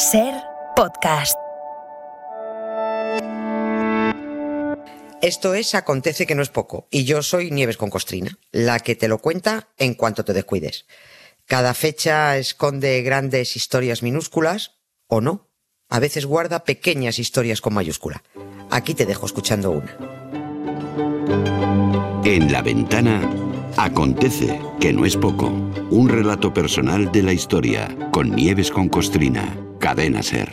Ser podcast. Esto es Acontece que no es poco, y yo soy Nieves con Costrina, la que te lo cuenta en cuanto te descuides. Cada fecha esconde grandes historias minúsculas, o no. A veces guarda pequeñas historias con mayúscula. Aquí te dejo escuchando una. En la ventana acontece que no es poco. Un relato personal de la historia con Nieves con Costrina. Cadena Ser.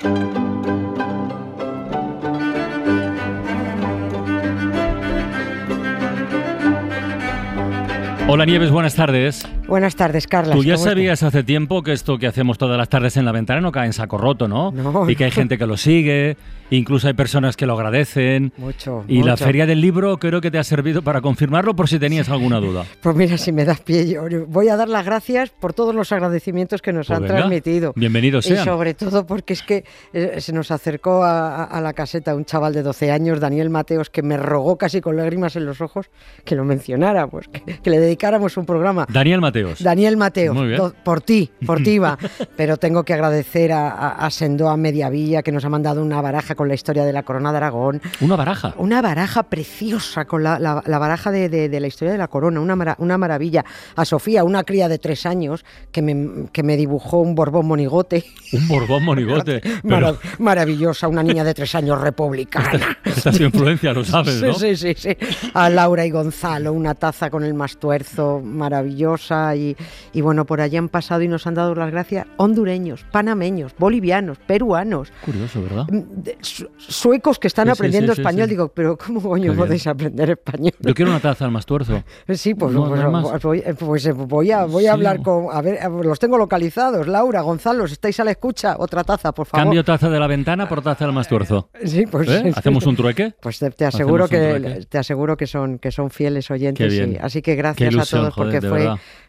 Hola Nieves, buenas tardes. Buenas tardes, Carla. Tú ya sabías hace tiempo que esto que hacemos todas las tardes en la ventana no cae en saco roto, ¿no? No, y que hay gente que lo sigue, incluso hay personas que lo agradecen. Mucho. Y la feria del libro creo que te ha servido para confirmarlo por si tenías alguna duda. Pues mira, si me das pie, yo voy a dar las gracias por todos los agradecimientos que nos Pues han venga, transmitido. bienvenidos Y sean. sobre todo porque es que eh, se nos acercó a la caseta un chaval de 12 años, Daniel Mateos, que me rogó casi con lágrimas en los ojos que lo mencionáramos, que, que le dedicáramos un programa. Daniel Mateos. Daniel Mateo, Muy bien. do- por ti, por ti va. Pero tengo que agradecer a, a, a Sendoa Mediavilla que nos ha mandado una baraja con la historia de la corona de Aragón. Una baraja. Una baraja preciosa con la, la- la baraja de, de- de la historia de la corona, una, mara- una maravilla. A Sofía, una cría de tres años, que me, que me dibujó un Borbón monigote. Un Borbón monigote. Pero maravillosa, una niña de tres años republicana. esta es influencia, lo sabes, ¿no? Sí, sí, sí, sí. A Laura y Gonzalo, una taza con el mastuerzo maravillosa. Y, y bueno, por allí han pasado y nos han dado las gracias hondureños, panameños, bolivianos, peruanos. Curioso, ¿verdad? mm, su- suecos que están Sí, aprendiendo sí, sí, español. Digo, pero ¿cómo coño Qué podéis aprender español? Yo quiero una taza al más tuerzo. Sí, pues, No, pues, voy, pues, eh, voy a, voy a hablar con. A ver, eh, los tengo localizados. Laura, Gonzalo, si estáis a la escucha, otra taza, por favor. Cambio taza de la ventana por taza al más tuerzo. Sí, pues, ¿Eh? ¿Hacemos un trueque? Pues te, te aseguro que te aseguro que son que son fieles oyentes. Así que gracias ilusión, a todos porque fue.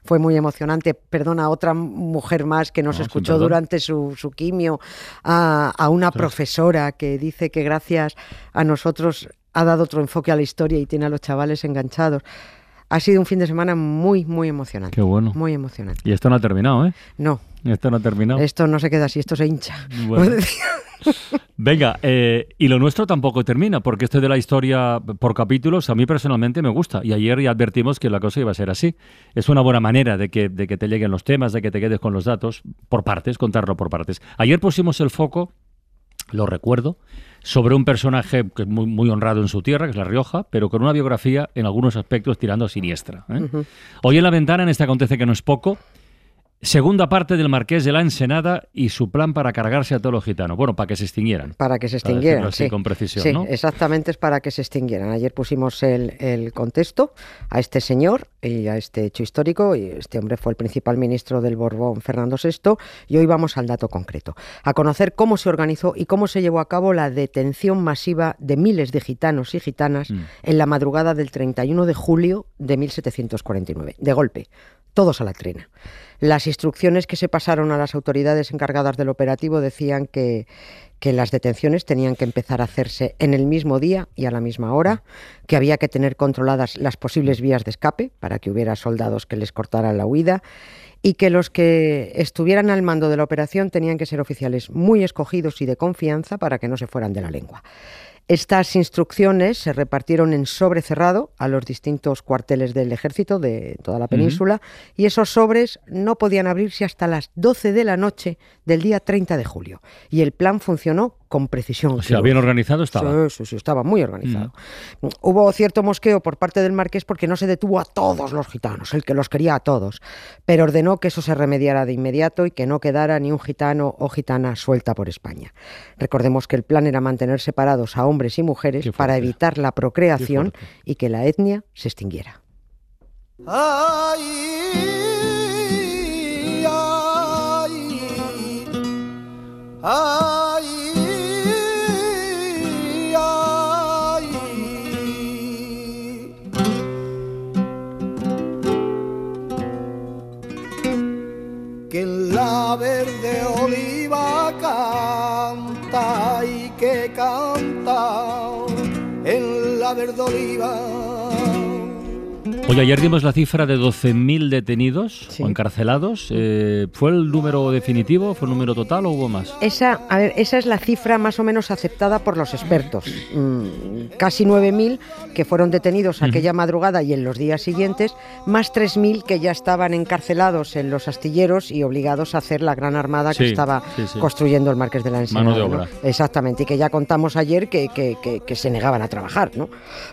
Fue muy emocionante. Perdona a otra mujer más que nos No, escuchó durante su, su quimio, a, a una profesora que dice que gracias a nosotros ha dado otro enfoque a la historia y tiene a los chavales enganchados. Ha sido un fin de semana muy, muy emocionante. Qué bueno. Muy emocionante. Y esto no ha terminado, ¿eh? No, Esto no ha terminado. esto no se queda así, esto se hincha. Bueno. Venga, eh, y lo nuestro tampoco termina, porque esto de la historia por capítulos a mí personalmente me gusta. Y ayer ya advertimos que la cosa iba a ser así. Es una buena manera de que, de que te lleguen los temas, de que te quedes con los datos por partes, contarlo por partes. Ayer pusimos el foco, lo recuerdo, sobre un personaje que es muy, muy honrado en su tierra, que es La Rioja, pero con una biografía en algunos aspectos tirando a siniestra. ¿eh? Hoy en la ventana, en este acontece que no es poco, Segunda parte del Marqués de la Ensenada y su plan para cargarse a todos los gitanos. Bueno, para que se extinguieran. Para que se extinguieran. así sí. con precisión, Sí, ¿no? exactamente es para que se extinguieran. Ayer pusimos el, el contexto a este señor y a este hecho histórico. Y este hombre fue el principal ministro del Borbón, Fernando VI. Y hoy vamos al dato concreto, a conocer cómo se organizó y cómo se llevó a cabo la detención masiva de miles de gitanos y gitanas Mm. en la madrugada del 31 de julio de 1749. De golpe, todos a la trena. Las instrucciones que se pasaron a las autoridades encargadas del operativo decían que, que las detenciones tenían que empezar a hacerse en el mismo día y a la misma hora, que había que tener controladas las posibles vías de escape para que hubiera soldados que les cortaran la huida y que los que estuvieran al mando de la operación tenían que ser oficiales muy escogidos y de confianza para que no se fueran de la lengua. Estas instrucciones se repartieron en sobre cerrado a los distintos cuarteles del ejército de toda la península y esos sobres no podían abrirse hasta las 12 de la noche del día 30 de julio. Y el plan funcionó con precisión. O sea, bien organizado estaba. Sí, sí, sí, estaba muy organizado. Hubo cierto mosqueo por parte del marqués porque no se detuvo a todos los gitanos, el que los quería a todos, pero ordenó que eso se remediara de inmediato y que no quedara ni un gitano o gitana suelta por España. Recordemos que el plan era mantener separados a hombres y mujeres para evitar la procreación y que la etnia se extinguiera. Ay, ay, ay, Oye, ayer dimos la cifra de 12.000 detenidos o encarcelados. Eh, ¿Fue el número definitivo? ¿Fue el número total o hubo más? Esa, a ver, esa es la cifra más o menos aceptada por los expertos. Mm, casi 9.000 que fueron detenidos aquella madrugada y en los días siguientes, más 3.000 que ya estaban encarcelados en los astilleros y obligados a hacer la gran armada que estaba sí, construyendo el Marqués de la Ensenada. Mano de ¿no? obra. Exactamente, y que ya contamos ayer que, que- que- que se negaban a trabajar. ¿no?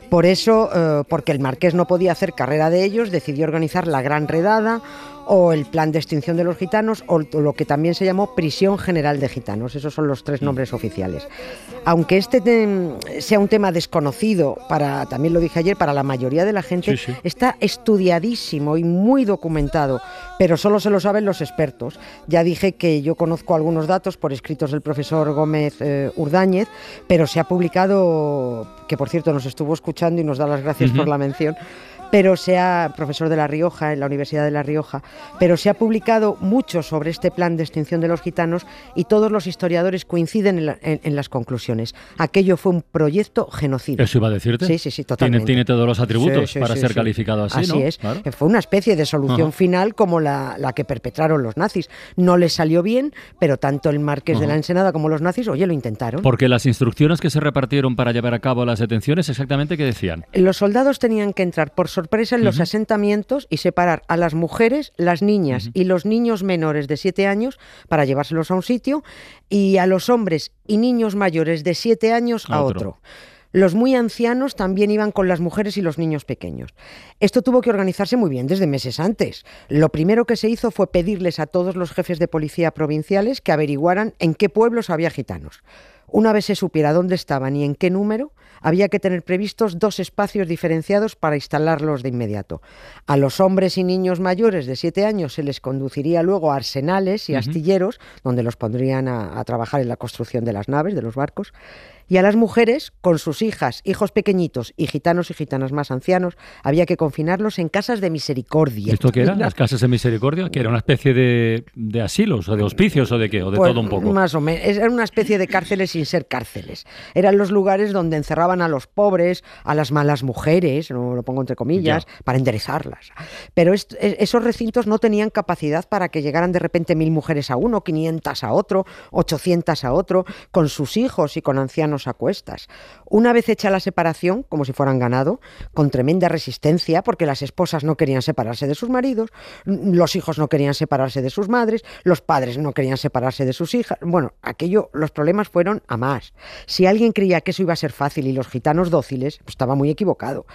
Por eso, eh, porque el Marqués no podía hacer carrera de ellos, decidió organizar la Gran Redada o el Plan de Extinción de los Gitanos o lo que también se llamó Prisión General de Gitanos. Esos son los tres Mm. nombres oficiales. Aunque este sea un tema desconocido para, también lo dije ayer, para la mayoría de la gente, Sí, sí. está estudiadísimo y muy documentado, pero solo se lo saben los expertos. Ya dije que yo conozco algunos datos por escritos del profesor Gómez eh, Urdáñez, pero se ha publicado, que por cierto nos estuvo escuchando y nos da las gracias por la mención, pero se ha, profesor de La Rioja, en la Universidad de La Rioja, pero se ha publicado mucho sobre este plan de extinción de los gitanos y todos los historiadores coinciden en, la- en- en las conclusiones. Aquello fue un proyecto genocida. Eso iba a decirte. Sí, sí, sí, Tiene, totalmente. tiene todos los atributos Sí, sí, para sí, ser calificado así, ¿no? es. Claro. Eh, Fue una especie de solución Ajá. final como la, la que perpetraron los nazis. No les salió bien, pero tanto el Marqués de la Ajá. Ensenada como los nazis, oye, lo intentaron. Porque las instrucciones que se repartieron para llevar a cabo las detenciones, exactamente qué decían. Los soldados tenían que entrar por sorpresa en los asentamientos y separar a las mujeres, las niñas y los niños menores de 7 años para llevárselos a un sitio y a los hombres y niños mayores de 7 años a A otro. otro. Los muy ancianos también iban con las mujeres y los niños pequeños. Esto tuvo que organizarse muy bien desde meses antes. Lo primero que se hizo fue pedirles a todos los jefes de policía provinciales que averiguaran en qué pueblos había gitanos. Una vez se supiera dónde estaban y en qué número, había que tener previstos dos espacios diferenciados para instalarlos de inmediato. A los hombres y niños mayores de 7 años se les conduciría luego a arsenales y astilleros, donde los pondrían a, a trabajar en la construcción de las naves, de los barcos. Y a las mujeres, con sus hijas, hijos pequeñitos y gitanos y gitanas más ancianos, había que confinarlos en casas de misericordia. ¿Esto qué era? Mira, ¿Las casas de misericordia? ¿Que era una especie de, de asilos o de hospicios o de qué? ¿O de Pues, todo un poco? Más o menos. Era una especie de cárceles sin ser cárceles. Eran los lugares donde encerraban a los pobres, a las malas mujeres, no lo pongo entre comillas, Ya. para enderezarlas. Pero e- esos recintos no tenían capacidad para que llegaran de repente mil mujeres a uno, 500 a otro, 800 a otro, con sus hijos y con ancianos a cuestas. Una vez hecha la separación, como si fueran ganado, con tremenda resistencia, porque las esposas no querían separarse de sus maridos, n- los hijos no querían separarse de sus madres, los padres no querían separarse de sus hijas. Bueno, aquello, los problemas fueron a más. Si alguien creía que eso iba a ser fácil y los gitanos dóciles, pues estaba muy equivocado.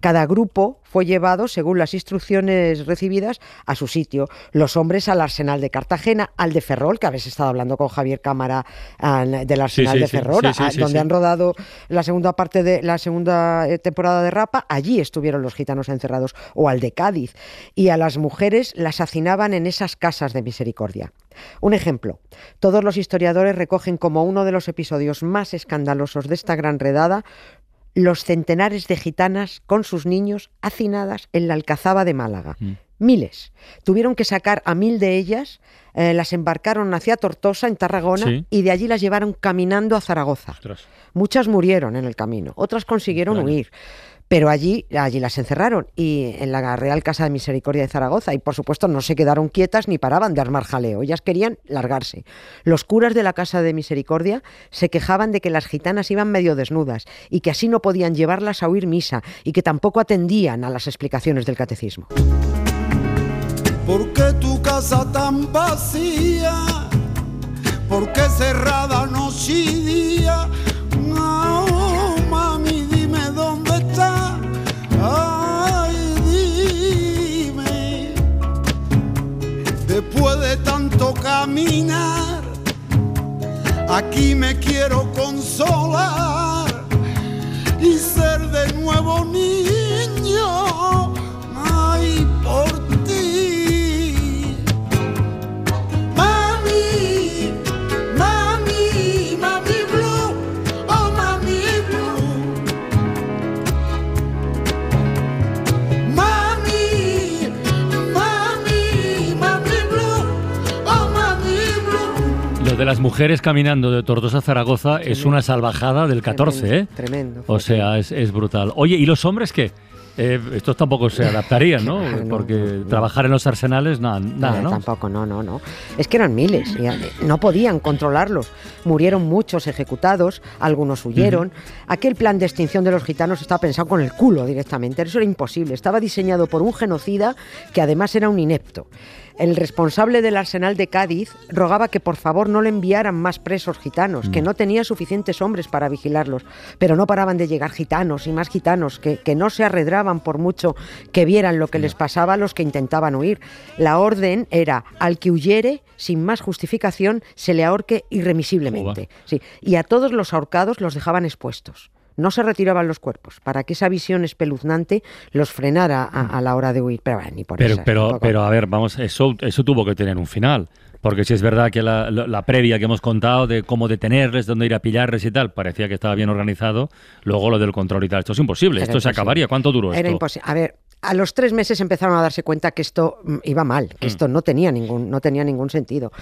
Cada grupo fue llevado, según las instrucciones recibidas, a su sitio. Los hombres al arsenal de Cartagena, al de Ferrol, que habéis estado hablando con Javier Cámara del arsenal sí, de Ferrol, sí, donde han rodado la segunda parte de la segunda eh, temporada de Rapa, allí estuvieron los gitanos encerrados, o al de Cádiz, y a las mujeres las hacinaban en esas casas de misericordia. Un ejemplo, todos los historiadores recogen como uno de los episodios más escandalosos de esta gran redada los centenares de gitanas con sus niños hacinadas en la Alcazaba de Málaga. Mm. Miles. Tuvieron que sacar a mil de ellas, eh, las embarcaron hacia Tortosa, en Tarragona, Sí. y de allí las llevaron caminando a Zaragoza. Ostras. Muchas murieron en el camino, otras consiguieron Claro. huir. Pero allí, allí las encerraron y en la Real Casa de Misericordia de Zaragoza y por supuesto no se quedaron quietas ni paraban de armar jaleo, ellas querían largarse. Los curas de la Casa de Misericordia se quejaban de que las gitanas iban medio desnudas y que así no podían llevarlas a oír misa y que tampoco atendían a las explicaciones del catecismo. ¿Por qué tu casa tan vacía? ¿Por qué cerrada noche y día? Aquí me quiero de las mujeres caminando de Tortosa a Zaragoza es una salvajada del 14, ¿eh? Tremendo. O sea, es, es brutal. Oye, ¿y los hombres qué? eh, estos tampoco se adaptarían, ¿no? Claro, no, Porque no, no. trabajar en los arsenales, nada, nada Eh, ¿no? Tampoco, no, no, no. Es que eran miles, y, eh, no podían controlarlos. Murieron muchos ejecutados, algunos huyeron. Aquel plan de extinción de los gitanos estaba pensado con el culo directamente, eso era imposible. Estaba diseñado por un genocida que además era un inepto. El responsable del arsenal de Cádiz rogaba que por favor no le enviaran más presos gitanos, que no tenía suficientes hombres para vigilarlos, pero no paraban de llegar gitanos y más gitanos, que, que no se arredraban por mucho que vieran lo que les pasaba a los que intentaban huir. La orden era al que huyere sin más justificación se le ahorque irremisiblemente. Sí, y a todos los ahorcados los dejaban expuestos. No se retiraban los cuerpos para que esa visión espeluznante los frenara a, a la hora de huir. Pero bueno, ni por Pero, esas, pero, pero a ver, vamos, eso, eso tuvo que tener un final. Porque si es verdad que la, previa que hemos contado de cómo detenerles, dónde ir a pillarles y tal, parecía que estaba bien organizado, luego lo del control y tal. Esto es imposible, Era esto se acabaría. ¿Cuánto duró Era esto? imposible. A ver, a los tres meses empezaron a darse cuenta que esto mm, iba mal, que esto no tenía ningún, no tenía ningún sentido.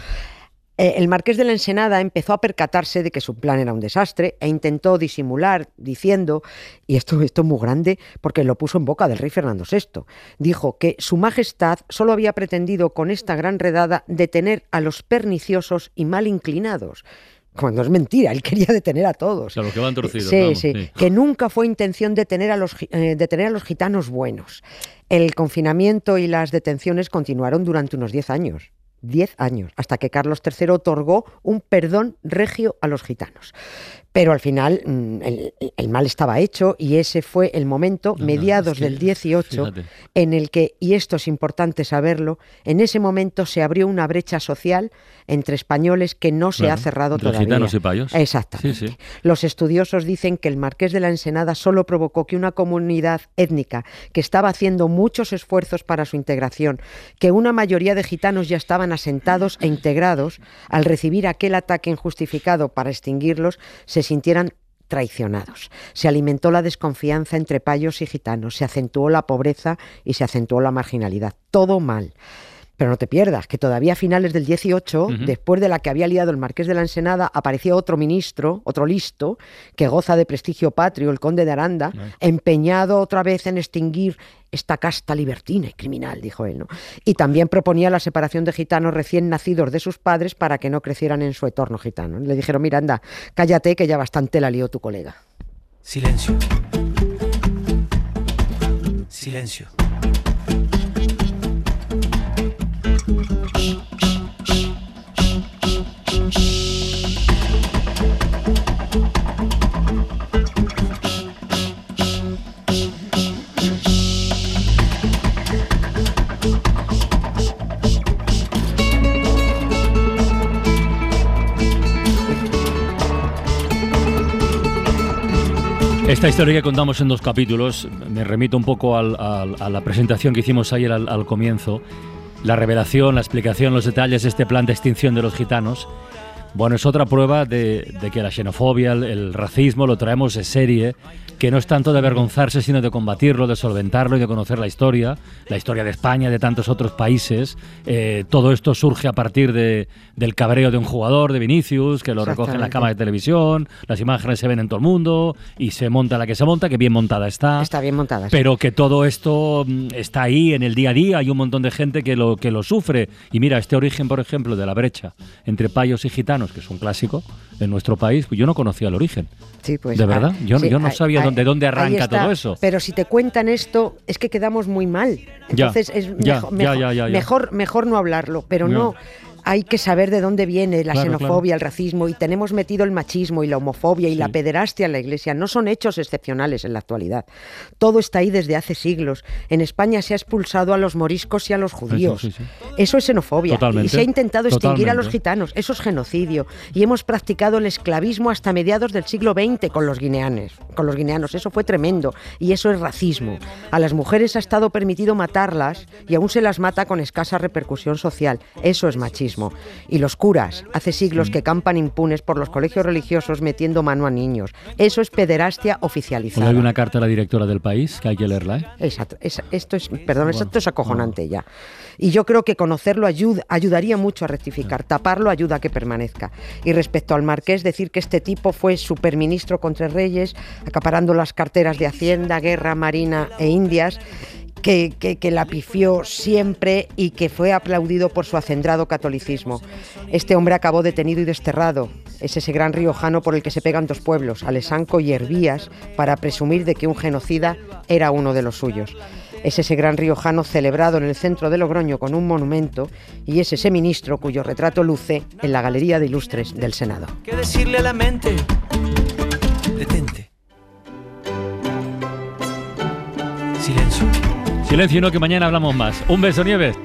Eh, el marqués de la Ensenada empezó a percatarse de que su plan era un desastre e intentó disimular diciendo, y esto, esto es muy grande porque lo puso en boca del rey Fernando VI, dijo que su majestad solo había pretendido con esta gran redada detener a los perniciosos y mal inclinados. Cuando es mentira, él quería detener a todos. O sea, los que van torcidos, Sí, vamos, sí, sí. que nunca fue intención detener a los, eh, detener a los gitanos buenos. El confinamiento y las detenciones continuaron durante unos 10 años. 10 años, hasta que Carlos III otorgó un perdón regio a los gitanos. Pero al final mm, el, el mal estaba hecho y ese fue el momento, mediados es que, del 18, fíjate. en el que, y esto es importante saberlo, en ese momento se abrió una brecha social entre españoles que no se ha cerrado todavía. gitanos y payos. Exactamente. Sí, sí. Los estudiosos dicen que el marqués de la Ensenada solo provocó que una comunidad étnica que estaba haciendo muchos esfuerzos para su integración, que una mayoría de gitanos ya estaban asentados e integrados, al recibir aquel ataque injustificado para extinguirlos, se sintieran traicionados. Se alimentó la desconfianza entre payos y gitanos, se acentuó la pobreza y se acentuó la marginalidad. Todo mal. Pero no te pierdas, que todavía a finales del 18, Ujú. después de la que había liado el marqués de la Ensenada, apareció otro ministro, otro listo, que goza de prestigio patrio, el conde de Aranda, empeñado otra vez en extinguir esta casta libertina y criminal, dijo él. ¿no? Y también proponía la separación de gitanos recién nacidos de sus padres para que no crecieran en su entorno gitano. Le dijeron, mira, anda, cállate que ya bastante la lió tu colega. Silencio. Silencio. Esta historia que contamos en dos capítulos me remito un poco a la presentación que hicimos ayer al comienzo. La revelación, la explicación, los detalles de este plan de extinción de los gitanos. Bueno, es otra prueba de, de que la xenofobia, el, el racismo lo traemos de serie, que no es tanto de avergonzarse, sino de combatirlo, de solventarlo y de conocer la historia, la historia de España, de tantos otros países. Eh, todo esto surge a partir de, del cabreo de un jugador, de Vinicius, que lo recoge en las cámaras de televisión, las imágenes se ven en todo el mundo y se monta la que se monta, que bien montada está. Está bien montada. sí. Pero que todo esto mm, está ahí en el día a día, hay un montón de gente que lo, que lo sufre. Y mira, este origen, por ejemplo, de la brecha entre payos y gitanos, que es un clásico en nuestro país, pues yo no conocía el origen. Sí, pues, ¿De ah, verdad? Yo- yo no sabía ahí- dónde- arranca está. todo eso. Pero si te cuentan esto, es que quedamos muy mal. Ya, Entonces es ya, mejor, ya, mejor, no hablarlo, pero no. Hay que saber de dónde viene la Claro, xenofobia, el racismo, y tenemos metido el machismo y la homofobia y Sí. la pederastia en la iglesia. No son hechos excepcionales en la actualidad. Todo está ahí desde hace siglos. En España se ha expulsado a los moriscos y a los judíos. sí, sí. Eso es xenofobia. Totalmente. Y se ha intentado extinguir a los gitanos. Eso es genocidio. Y hemos practicado el esclavismo hasta mediados del siglo XX con los guineanes. Con los guineanos. Eso fue tremendo. Y eso es racismo. A las mujeres ha estado permitido matarlas y aún se las mata con escasa repercusión social. Eso es machismo. Y los curas, hace siglos que campan impunes por los colegios religiosos metiendo mano a niños. Eso es pederastia oficializada. hay una carta a la directora del país que hay que leerla, ¿eh? Exacto, esto es, perdón, esto es acojonante ya. Y yo creo que conocerlo ayuda, ayudaría mucho a rectificar. Taparlo ayuda a que permanezca. Y respecto al marqués, decir que este tipo fue superministro contra reyes, acaparando las carteras de Hacienda, Guerra, Marina e Indias que, la pifió siempre y que fue aplaudido por su acendrado catolicismo. Este hombre acabó detenido y desterrado. Es ese gran riojano por el que se pegan dos pueblos, Alesanco y Hervías, para presumir de que un genocida era uno de los suyos. Es ese gran riojano celebrado en el centro de Logroño con un monumento y es ese ministro cuyo retrato luce en la Galería de Ilustres del Senado. ¿Qué decirle a la mente? Detente. Silencio. Silencio, que mañana hablamos más. Un beso, Nieves.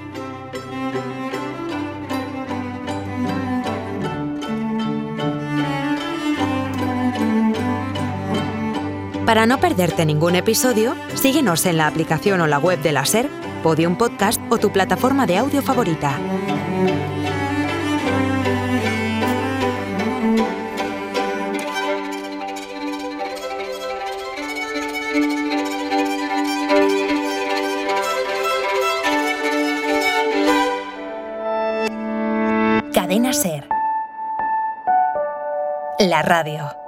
Para no perderte ningún episodio, síguenos en la aplicación o la web de la SER, Podium Podcast o tu plataforma de audio favorita. La radio.